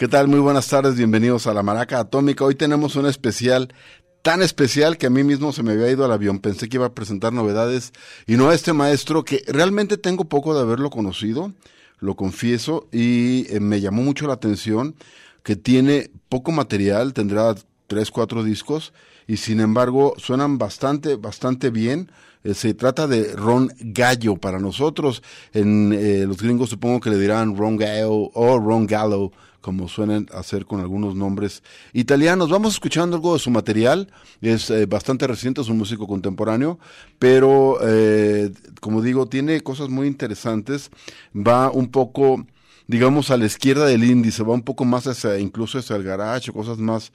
¿Qué tal? Muy buenas tardes, bienvenidos a La Maraca Atómica. Hoy tenemos un especial tan especial que a mí mismo se me había ido al avión. Pensé que iba a presentar novedades y no a este maestro que realmente tengo poco de haberlo conocido, lo confieso, y eh, me llamó mucho la atención que tiene poco material, tendrá tres, cuatro discos, y sin embargo suenan bastante, bastante bien. Eh, se trata de Ron Gallo para nosotros. En eh, los gringos supongo que le dirán Ron Gallo o Ron Gallo como suelen hacer con algunos nombres italianos. Vamos escuchando algo de su material, es eh, bastante reciente, es un músico contemporáneo, pero eh, como digo, tiene cosas muy interesantes, va un poco, digamos, a la izquierda del índice, va un poco más hacia, incluso hacia el garage, cosas más,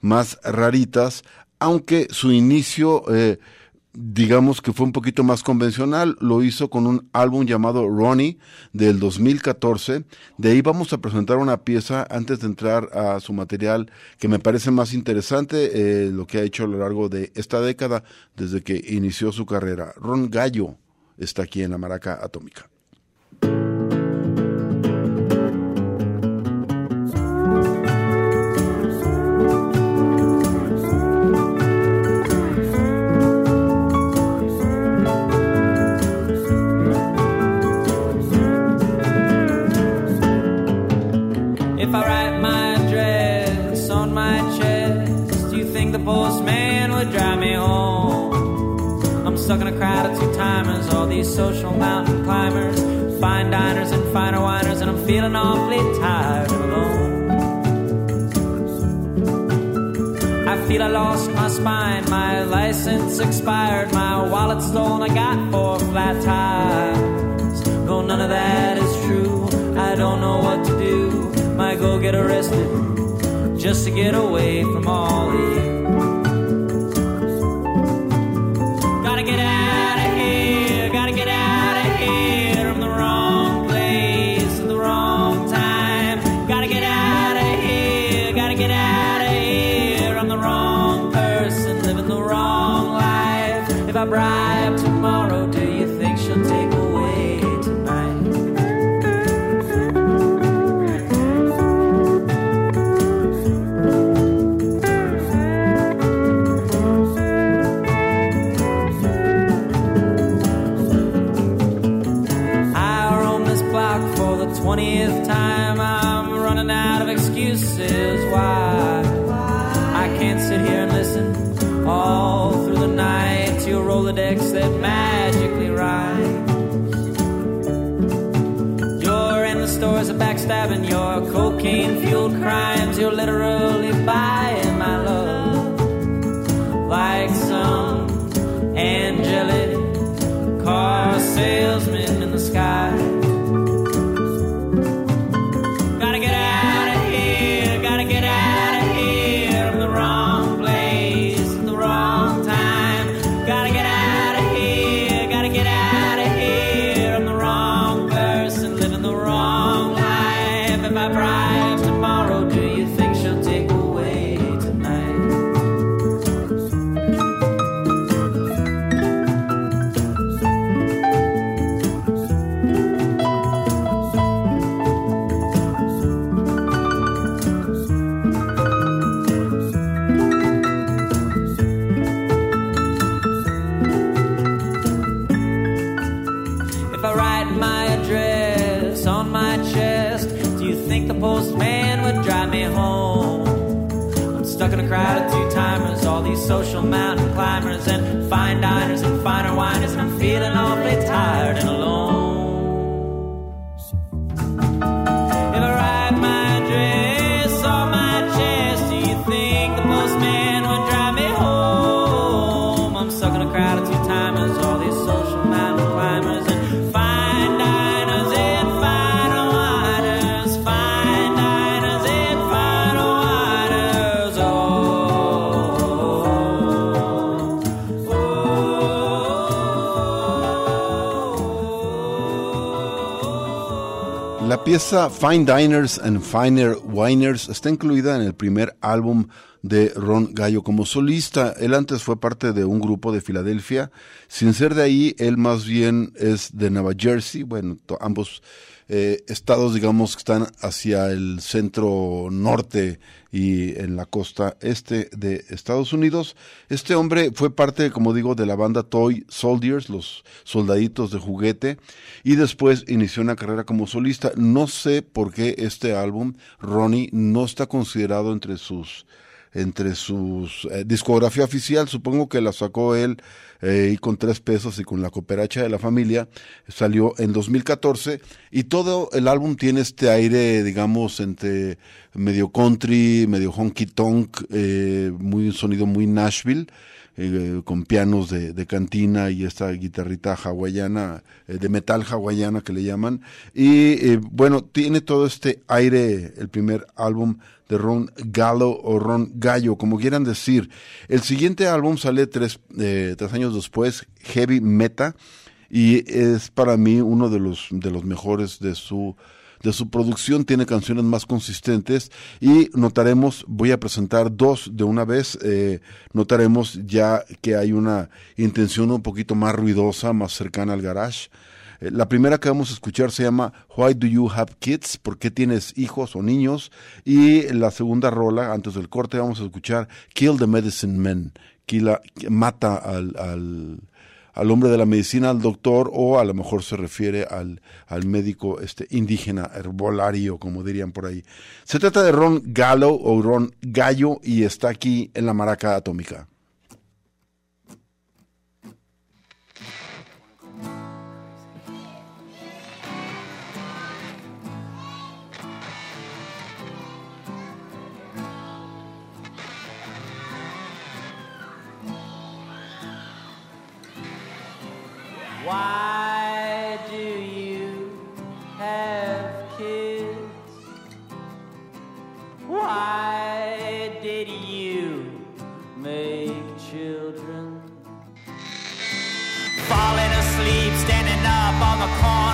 más raritas, aunque su inicio... Eh, digamos que fue un poquito más convencional, lo hizo con un álbum llamado Ronnie del 2014. De ahí vamos a presentar una pieza antes de entrar a su material que me parece más interesante, eh, lo que ha hecho a lo largo de esta década desde que inició su carrera. Ron Gallo está aquí en la Maraca Atómica. These social mountain climbers, fine diners and finer winers, and I'm feeling awfully tired and alone. I feel I lost my spine, my license expired, my wallet stolen, I got four flat tires. No, none of that is true. I don't know what to do. Might go get arrested just to get away from all of you. Of is why I can't sit here and listen all through the night to your Rolodex that magically rhymes. Your endless stories of backstabbing, your cocaine fueled crimes. You're literally buying my love like some angelic car salesman fine diners and finer winers, and I'm feeling awfully tired pieza Fine Diners and Finer Winers está incluida en el primer álbum de Ron Gallo como solista. Él antes fue parte de un grupo de Filadelfia. Sin ser de ahí, él más bien es de Nueva Jersey. Bueno, ambos eh, estados, digamos, que están hacia el centro norte y en la costa este de Estados Unidos. Este hombre fue parte, como digo, de la banda Toy Soldiers, los soldaditos de juguete, y después inició una carrera como solista. No sé por qué este álbum, Ronnie, no está considerado entre sus entre sus eh, discografía oficial, supongo que la sacó él eh, y con tres pesos y con la cooperacha de la familia, salió en 2014 y todo el álbum tiene este aire, digamos, entre medio country, medio honky tonk, eh, muy un sonido muy Nashville, con pianos de, cantina y esta guitarrita hawaiana, de metal hawaiana que le llaman. Y bueno, tiene todo este aire, el primer álbum de Ron Gallo o Ron Gallo, como quieran decir. El siguiente álbum sale tres, eh, tres años después, Heavy Meta, y es para mí uno de los, de los mejores de su de su producción, tiene canciones más consistentes y notaremos, voy a presentar dos de una vez, eh, notaremos ya que hay una intención un poquito más ruidosa, más cercana al garage. Eh, La primera que vamos a escuchar se llama Why Do You Have Kids? ¿Por qué tienes hijos o niños? Y la segunda rola, antes del corte, vamos a escuchar Kill the Medicine Man, mata al, al, al hombre de la medicina, al doctor, o a lo mejor se refiere al, al médico este, indígena, herbolario, como dirían por ahí. Se trata de Ron Gallo o Ron Gallo y está aquí en la maraca atómica. Why do you have kids? Why did you make children? Falling asleep, standing up on the corner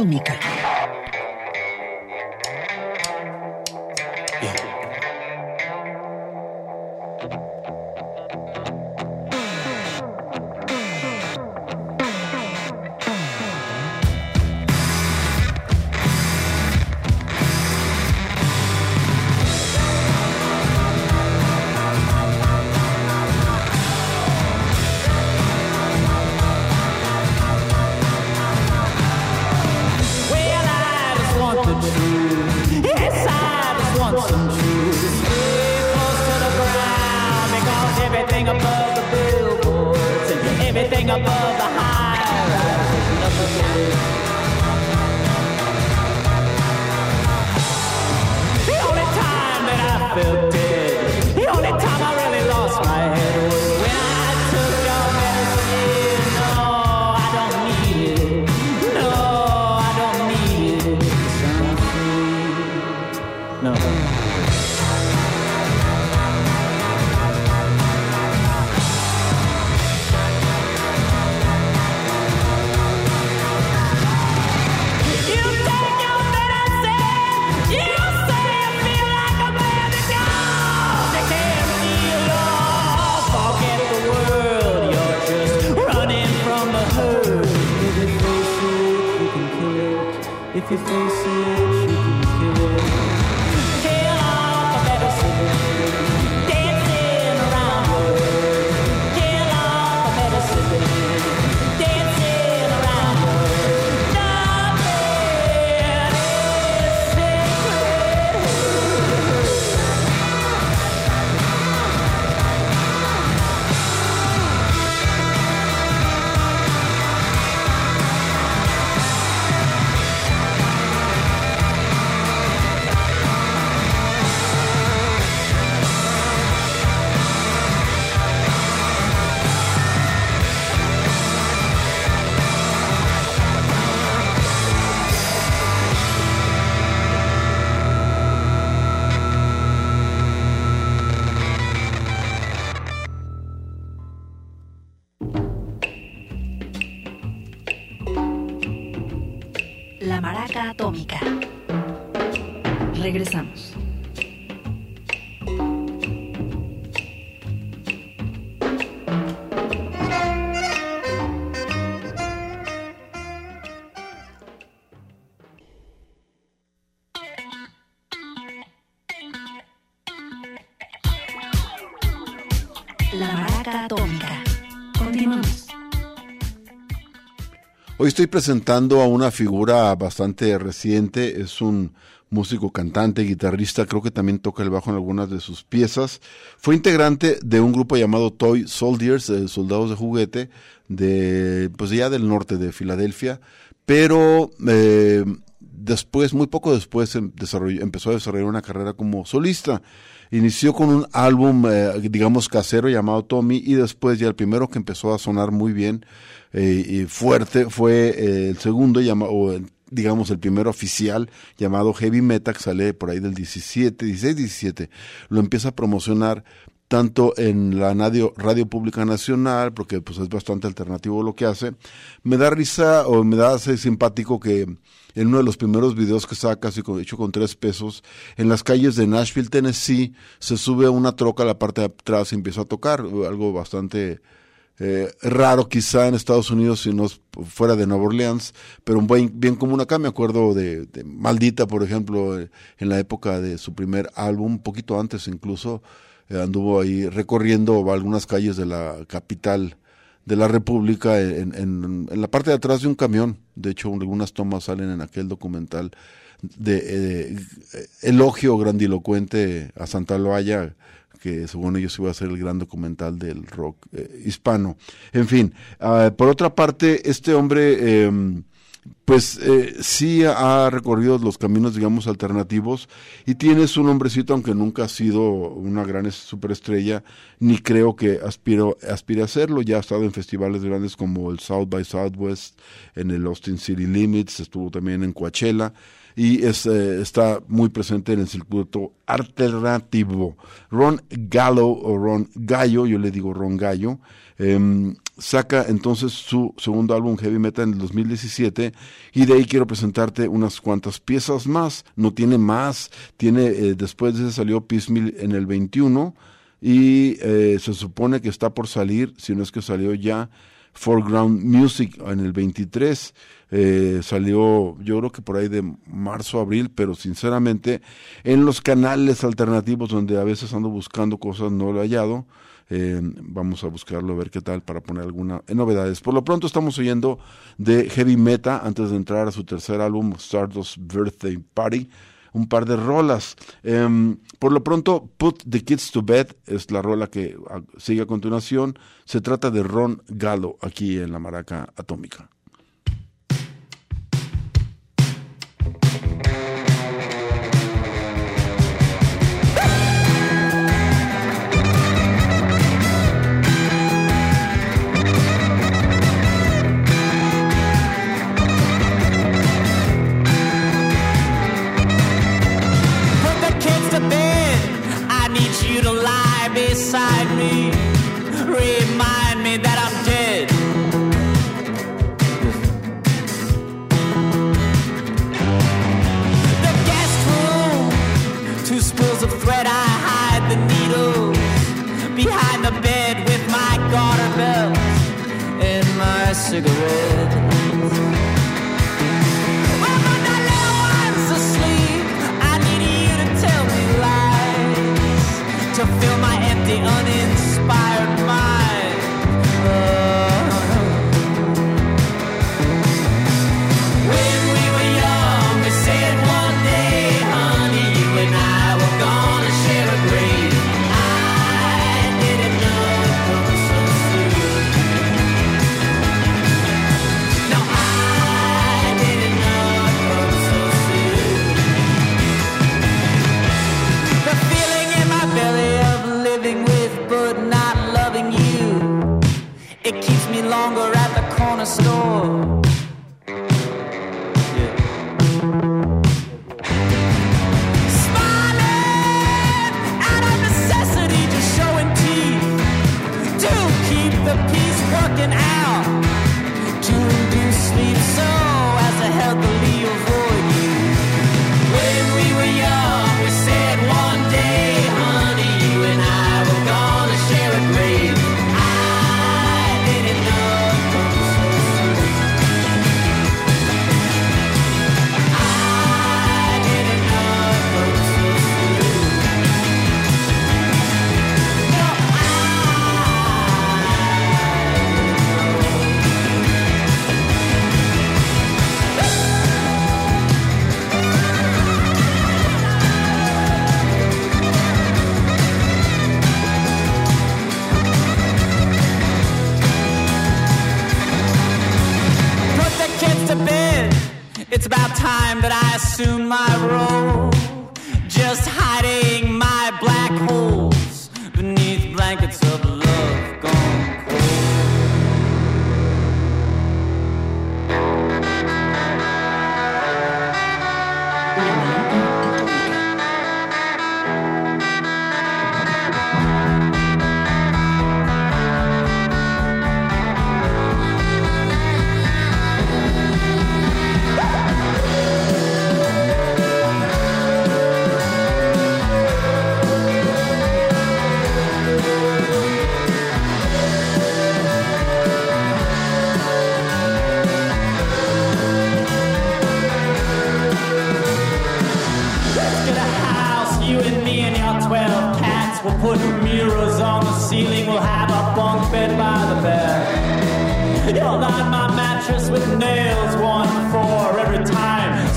Atómica. La Maraca Atómica. Continuamos. Hoy estoy presentando a una figura bastante reciente, es un músico, cantante, guitarrista, creo que también toca el bajo en algunas de sus piezas. Fue integrante de un grupo llamado Toy Soldiers, eh, soldados de juguete, de pues ya del norte de Filadelfia, pero eh, después, muy poco después, em- empezó a desarrollar una carrera como solista. Inició con un álbum, eh, digamos, casero llamado Tommy y después ya el primero que empezó a sonar muy bien eh, y fuerte fue eh, el segundo, llama, o el- digamos el primero oficial llamado Heavy Metal, que sale por ahí del 17, 16, 17. Lo empieza a promocionar tanto en la radio, radio pública nacional, porque pues es bastante alternativo lo que hace. Me da risa o me da hace simpático que en uno de los primeros videos que saca, así con- hecho con tres pesos, en las calles de Nashville, Tennessee, se sube a una troca a la parte de atrás y empieza a tocar, algo bastante eh, raro quizá en Estados Unidos si no fuera de Nueva Orleans, pero un buen, bien común acá. Me acuerdo de, Maldita, por ejemplo, en la época de su primer álbum, un poquito antes incluso, eh, anduvo ahí recorriendo algunas calles de la capital de la República en, en, la parte de atrás de un camión. De hecho, algunas tomas salen en aquel documental de eh, elogio grandilocuente a Santa Loaya que según ellos iba a ser el gran documental del rock eh, hispano. En fin, ah, por otra parte, este hombre, eh, pues eh, sí ha recorrido los caminos, digamos, alternativos y tiene su nombrecito, aunque nunca ha sido una gran es- superestrella, ni creo que aspiro, aspire a serlo. Ya ha estado en festivales grandes como el South by Southwest, en el Austin City Limits, estuvo también en Coachella y es, eh, está muy presente en el circuito alternativo. Ron Gallo o Ron Gallo, yo le digo Ron Gallo, em, saca entonces su segundo álbum Heavy Metal en el 2017 Y de ahí quiero presentarte unas cuantas piezas más. No tiene más. Tiene, eh, después de ese salió Piecemeal en el 21 y eh, se supone que está por salir, si no es que salió ya, Foreground Music en el 23. Eh, salió yo creo que por ahí de marzo, abril, pero sinceramente en los canales alternativos donde a veces ando buscando cosas no lo he hallado. Vamos a buscarlo, a ver qué tal para poner alguna eh, novedades. Por lo pronto estamos oyendo de Heavy Meta antes de entrar a su tercer álbum, Stardust Birthday Party, un par de rolas. Em, por lo pronto, Put the Kids to Bed es la rola que sigue a continuación. Se trata de Ron Galo aquí en la Maraca Atómica.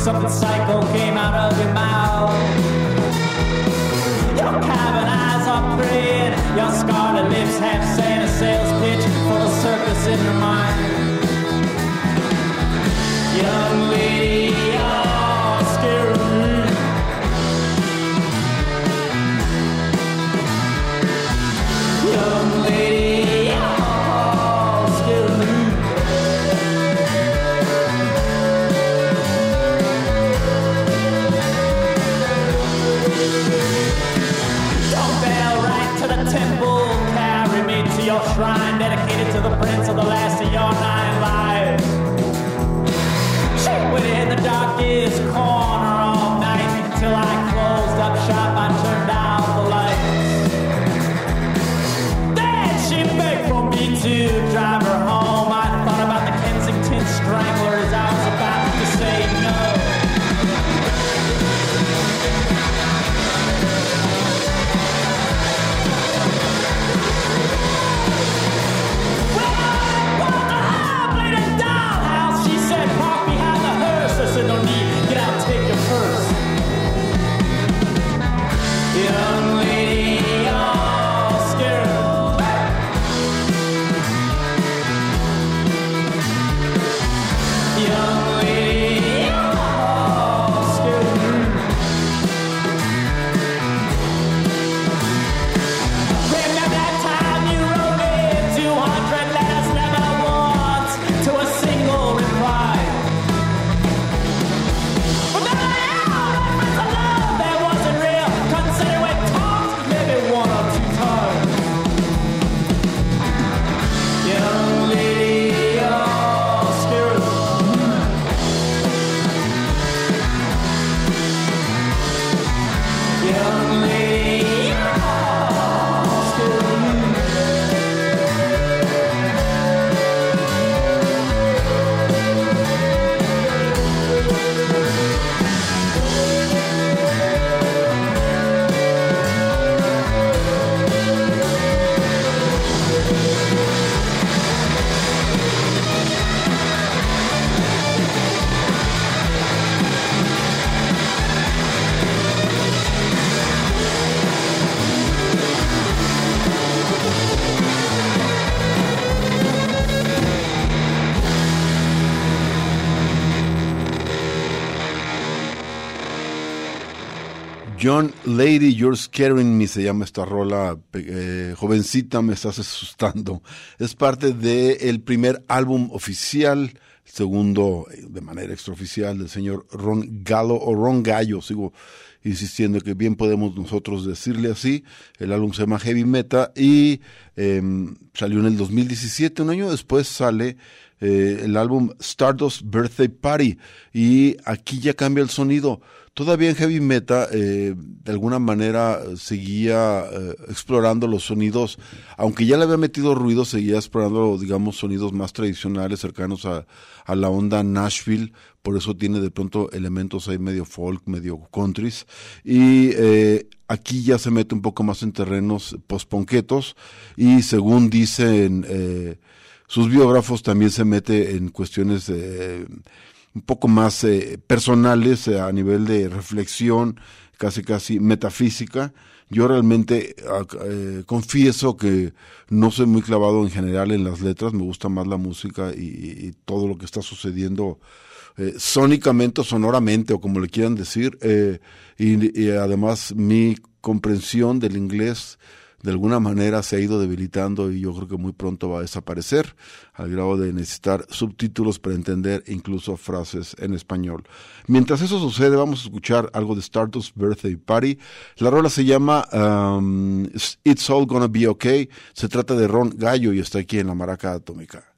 Something psycho John Lady, You're Scaring Me, se llama esta rola, eh, jovencita, me estás asustando. Es parte del primer álbum oficial, segundo eh, de manera extraoficial del señor Ron Gallo o Ron Gallo, sigo insistiendo que bien podemos nosotros decirle así. El álbum se llama Heavy Meta y eh, salió en el 2017, un año después sale eh, el álbum Stardust Birthday Party. Y aquí ya cambia el sonido. Todavía en Heavy Meta, eh, de alguna manera, eh, seguía explorando los sonidos, aunque ya le había metido ruido, seguía explorando, digamos, sonidos más tradicionales, cercanos a, a la onda Nashville, por eso tiene de pronto elementos ahí medio folk, medio countries, y aquí ya se mete un poco más en terrenos postponquetos, y según dicen sus biógrafos, también se mete en cuestiones eh, un poco más eh, personales eh, a nivel de reflexión, casi casi metafísica. Yo realmente eh, confieso que no soy muy clavado en general en las letras, me gusta más la música y, todo lo que está sucediendo sónicamente o sonoramente o como le quieran decir. y, y además mi comprensión del inglés de alguna manera se ha ido debilitando y yo creo que muy pronto va a desaparecer al grado de necesitar subtítulos para entender incluso frases en español. Mientras eso sucede, vamos a escuchar algo de Stardust Birthday Party. La rola se llama um, It's All Gonna Be Okay. Se trata de Ron Gallo y está aquí en la Maraca Atómica.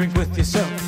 Drink with yourself,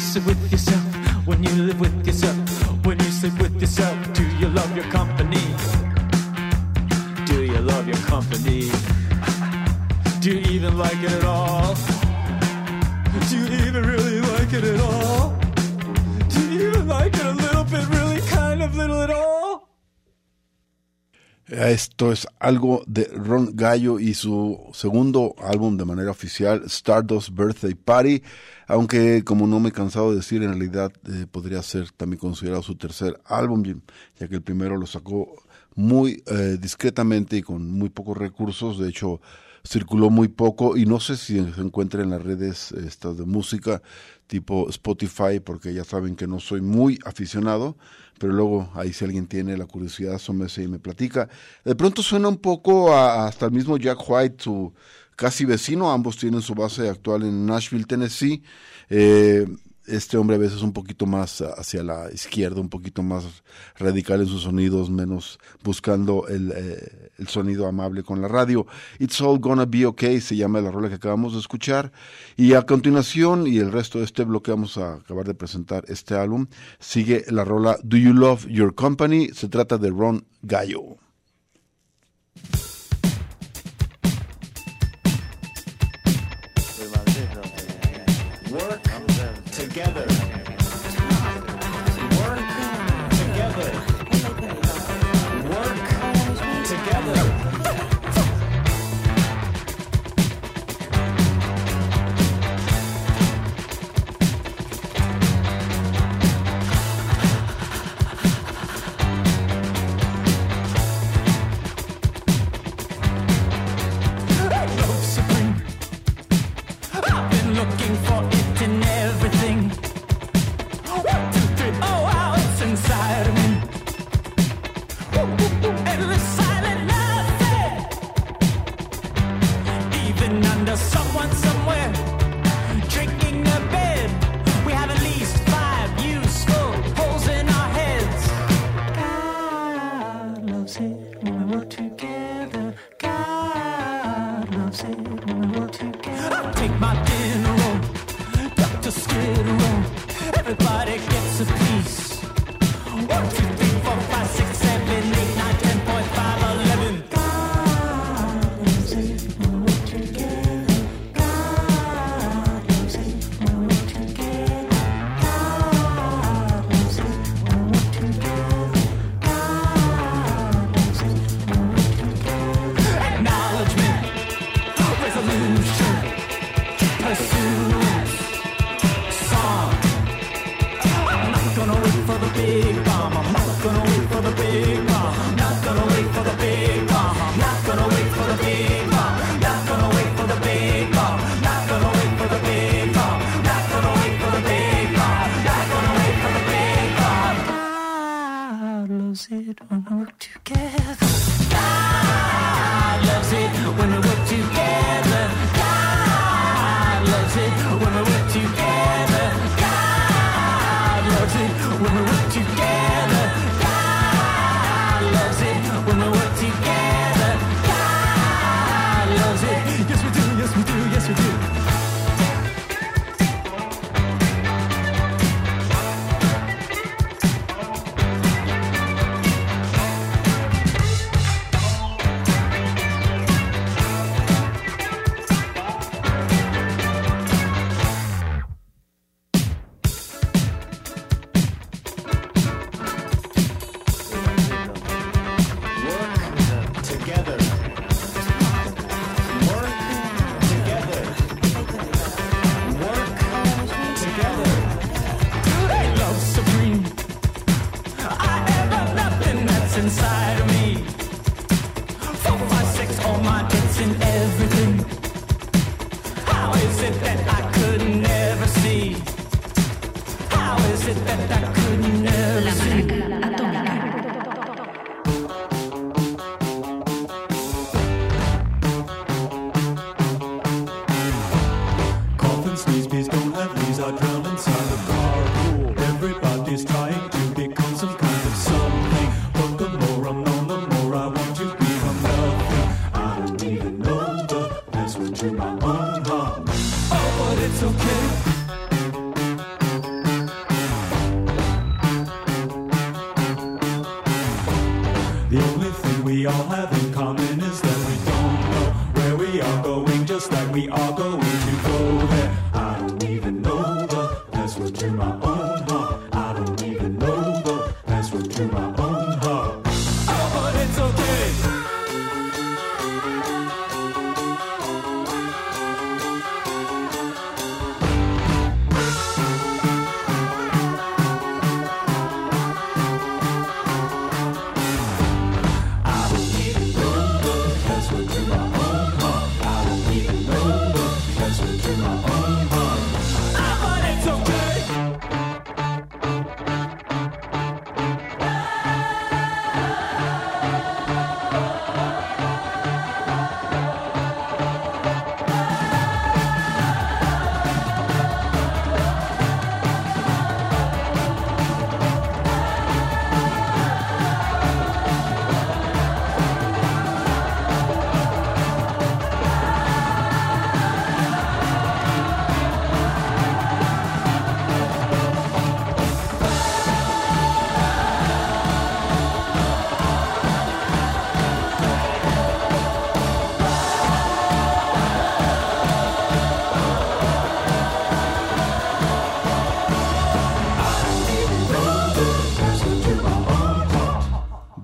Sit with yourself, when you live with yourself, when you sleep with yourself, do you love your company? Do you love your company? Do you even like it at all? Do you even really like it at all? Do you even like it a little bit, really kind of little at all? Esto es algo de Ron Gallo y su segundo álbum de manera oficial, Stardust Birthday Party, aunque como no me he cansado de decir, en realidad eh, podría ser también considerado su tercer álbum, ya que el primero lo sacó muy eh, discretamente y con muy pocos recursos, de hecho circuló muy poco y no sé si se encuentra en las redes eh, estas de música tipo Spotify, porque ya saben que no soy muy aficionado, pero luego ahí si alguien tiene la curiosidad, asómese y me platica. De pronto suena un poco a- hasta el mismo Jack White, su casi vecino, ambos tienen su base actual en Nashville, Tennessee. Eh, este hombre a veces un poquito más hacia la izquierda, un poquito más radical en sus sonidos, menos buscando el, eh, el sonido amable con la radio. It's All Gonna Be Okay se llama la rola que acabamos de escuchar. Y a continuación, y el resto de este bloque vamos a acabar de presentar este álbum, sigue la rola Do You Love Your Company? Se trata de Ron Gallo. It. When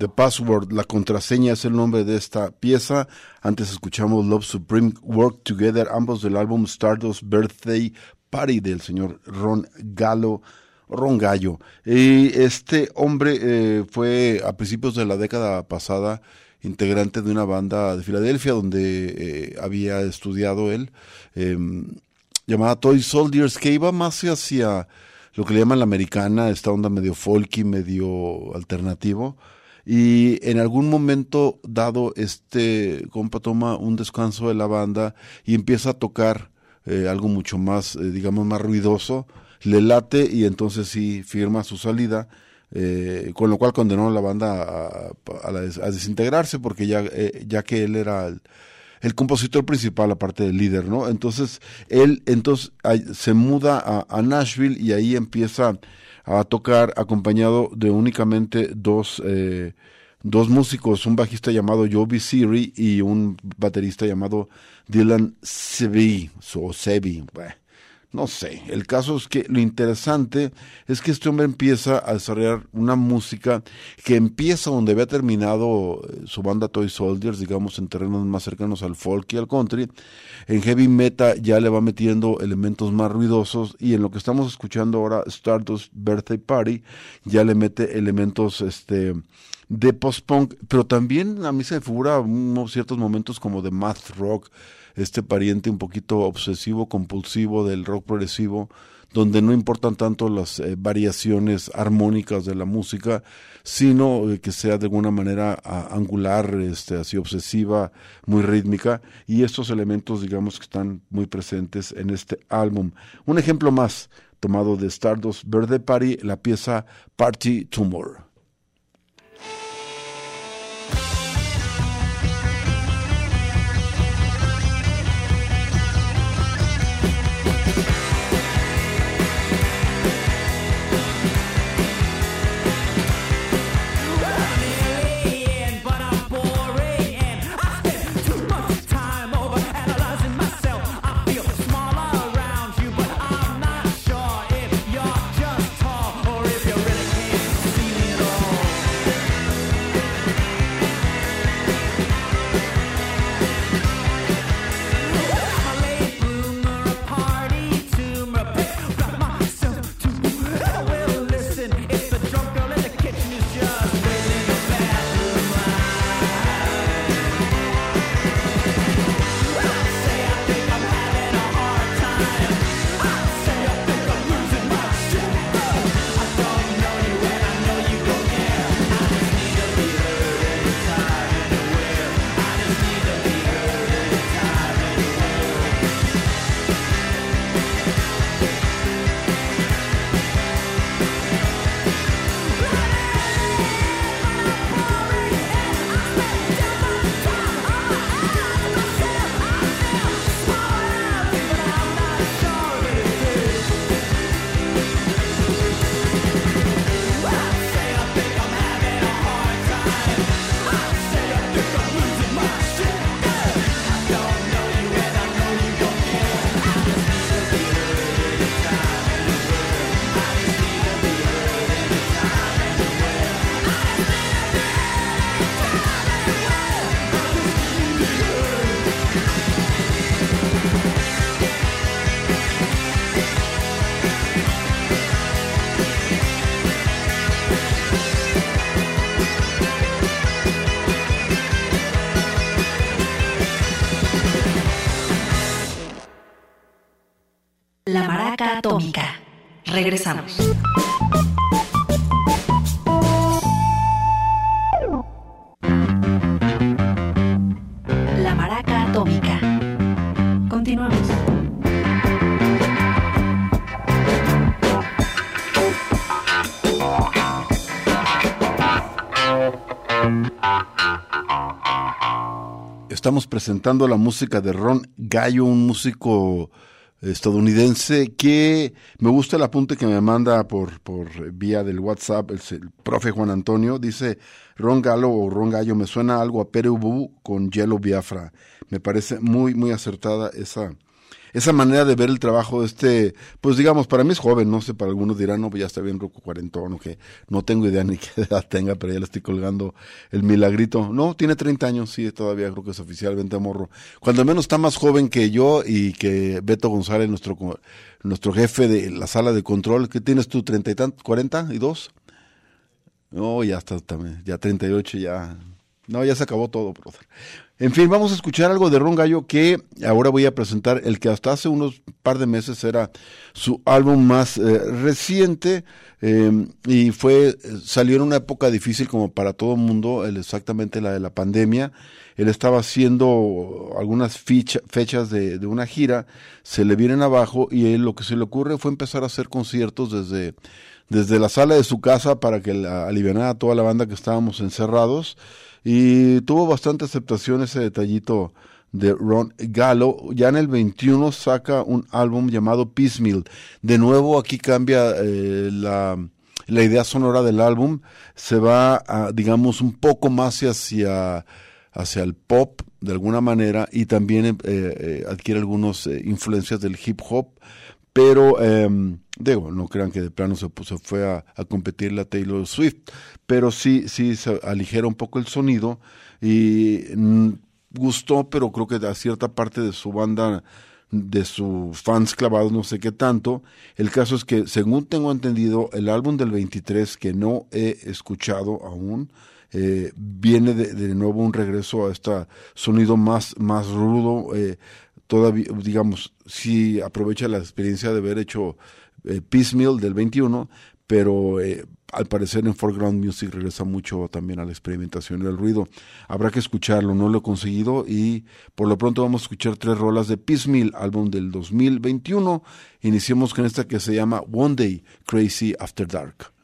Password, la contraseña es el nombre de esta pieza. Antes escuchamos Love Supreme Work Together, ambos del álbum Stardust Birthday Party del señor Ron Gallo. Ron Gallo. Y este hombre eh, fue a principios de la década pasada integrante de una banda de Filadelfia donde eh, había estudiado él, eh, llamada Toy Soldiers, que iba más hacia lo que le llaman la americana, esta onda medio folky, medio alternativo. Y en algún momento dado, este compa toma un descanso de la banda y empieza a tocar eh, algo mucho más, eh, digamos, más ruidoso, le late y entonces sí firma su salida, eh, con lo cual condenó a la banda a, a la a desintegrarse porque ya, ya que él era el, compositor principal, aparte del líder, ¿no? Entonces, él entonces se muda a, a Nashville y ahí empieza a tocar acompañado de únicamente dos, eh, dos músicos, un bajista llamado Joby Siri y un baterista llamado Dylan Sebi, o Sebi, No sé, el caso es que lo interesante es que este hombre empieza a desarrollar una música que empieza donde había terminado eh, su banda Toy Soldiers, digamos en terrenos más cercanos al folk y al country. En heavy metal ya le va metiendo elementos más ruidosos y en lo que estamos escuchando ahora, Stardust Birthday Party, ya le mete elementos este de post-punk, pero también a mí se figura ciertos momentos como de math rock, este pariente un poquito obsesivo, compulsivo del rock progresivo, donde no importan tanto las eh, variaciones armónicas de la música, sino eh, que sea de alguna manera angular, este, así obsesiva, muy rítmica, y estos elementos, digamos, que están muy presentes en este álbum. Un ejemplo más, tomado de Stardust Birthday Party, la pieza Party Tumor. Regresamos. La Maraca Atómica. Continuamos. Estamos presentando la música de Ron Gallo, un músico estadounidense que me gusta el apunte que me manda por, por vía del WhatsApp el, profe Juan Antonio. Dice Ron Gallo o Ron Gallo, me suena algo a Perú con Yellow Biafra. Me parece muy, muy acertada esa, esa manera de ver el trabajo de este, pues digamos, para mí es joven, no sé, para algunos dirán, no, pues ya está bien roco cuarentón o que no tengo idea ni qué edad tenga, pero ya le estoy colgando el milagrito. No, tiene 30 años, sí, todavía creo que es oficial, vente morro. Cuando menos está más joven que yo y que Beto González, nuestro, nuestro jefe de la sala de control, ¿qué tienes tú, 30 y tantos, 40 y dos? No, ya está también, ya 38, ya. No, ya se acabó todo, brother. En fin, vamos a escuchar algo de Ron Gallo que ahora voy a presentar, el que hasta hace unos par de meses era su álbum más eh, reciente eh, y fue eh, salió en una época difícil como para todo el mundo, exactamente la de la pandemia. Él estaba haciendo algunas fechas de, de una gira, se le vienen abajo y él lo que se le ocurre fue empezar a hacer conciertos desde desde la sala de su casa para que la, alivianara a toda la banda que estábamos encerrados y tuvo bastante aceptación ese detallito de Ron Gallo. Ya en el 21 saca un álbum llamado Piecemeal. De nuevo aquí cambia eh, la, la idea sonora del álbum. Se va, digamos, un poco más hacia, hacia el pop de alguna manera y también eh, eh, adquiere algunas influencias del hip hop pero em, digo, no crean que de plano se, se fue a, a competir la Taylor Swift, pero sí, sí se aligera un poco el sonido y mm, gustó, pero creo que a cierta parte de su banda, de sus fans clavados, no sé qué tanto. El caso es que, según tengo entendido, el álbum del 23 que no he escuchado aún, eh, viene de, nuevo un regreso a este sonido más, más rudo, eh, todavía, digamos, sí aprovecha la experiencia de haber hecho eh, Piecemeal del 21, pero eh, al parecer en Foreground Music regresa mucho también a la experimentación y al ruido. Habrá que escucharlo, no lo he conseguido y por lo pronto vamos a escuchar tres rolas de Piecemeal, álbum del 2021. Iniciemos con esta que se llama One Day Crazy After Dark.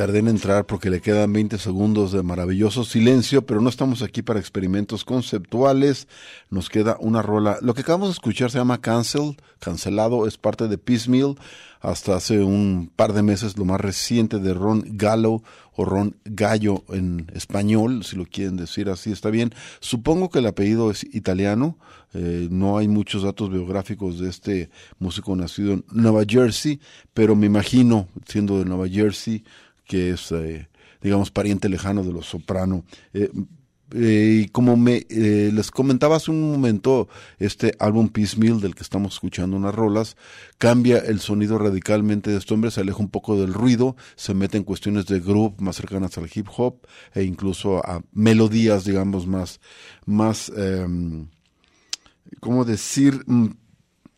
Tardé en entrar porque le quedan 20 segundos de maravilloso silencio, pero no estamos aquí para experimentos conceptuales. Nos queda una rola. Lo que acabamos de escuchar se llama Cancel, cancelado, es parte de Piecemeal. Hasta hace un par de meses, lo más reciente de Ron Gallo o Ron Gallo en español, si lo quieren decir así, está bien. Supongo que el apellido es italiano. Eh, no hay muchos datos biográficos de este músico nacido en Nueva Jersey, pero me imagino, siendo de Nueva Jersey, que es, eh, digamos, pariente lejano de los soprano. Eh, eh, y como me les comentaba hace un momento, este álbum Piecemeal del que estamos escuchando unas rolas, cambia el sonido radicalmente de este hombre, se aleja un poco del ruido, se mete en cuestiones de groove más cercanas al hip hop e incluso a melodías, digamos, más, más, em, ¿cómo decir?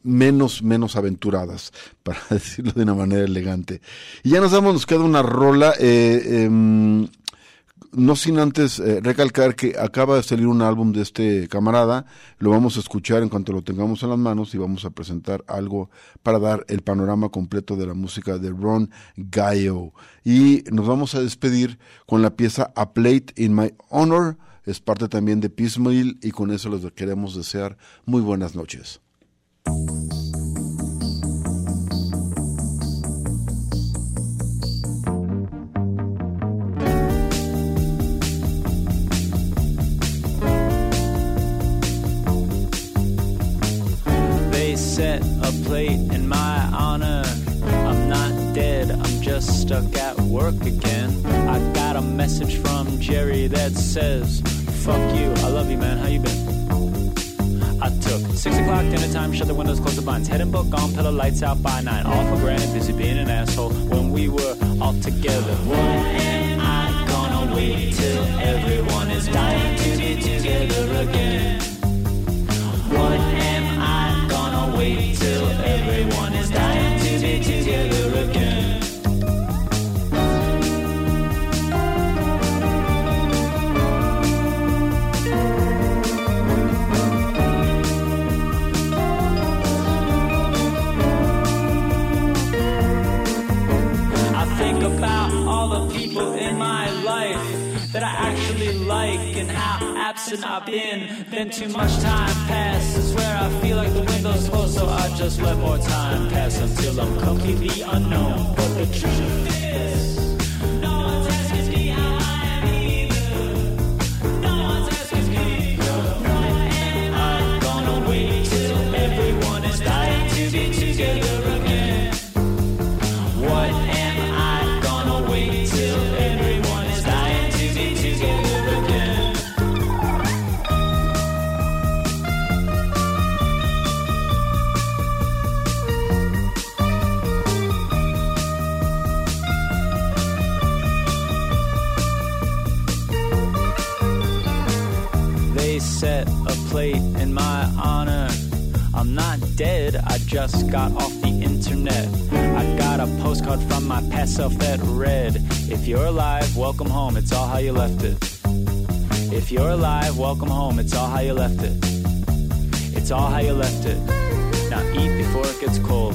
Menos, menos aventuradas, para decirlo de una manera elegante. Y ya nos damos, nos queda una rola, eh, em, no sin antes eh, recalcar que acaba de salir un álbum de este camarada, lo vamos a escuchar en cuanto lo tengamos en las manos y vamos a presentar algo para dar el panorama completo de la música de Ron Gallo. Y nos vamos a despedir con la pieza A Plate in My Honor, es parte también de Piecemeal y con eso les queremos desear muy buenas noches. They set a plate in my honor. I'm not dead, I'm just stuck at work again. I got a message from Jerry that says, Fuck you, I love you, man, how you been? I took six o'clock dinner time, shut the windows, close the blinds, head and book on, pillow lights out by nine. All for granted, busy being an asshole when we were all together. What am I gonna wait till everyone is dying to be together again? What am I gonna wait till everyone is dying to be together again? That I actually like and how absent I've been. Then too much time passes where I feel like the window's closed, so I just let more time pass until I'm completely unknown. But the truth is, dead, I just got off the internet. I got a postcard from my past self that read If you're alive, welcome home, it's all how you left it. If you're alive, welcome home, it's all how you left it. It's all how you left it. Now eat before it gets cold.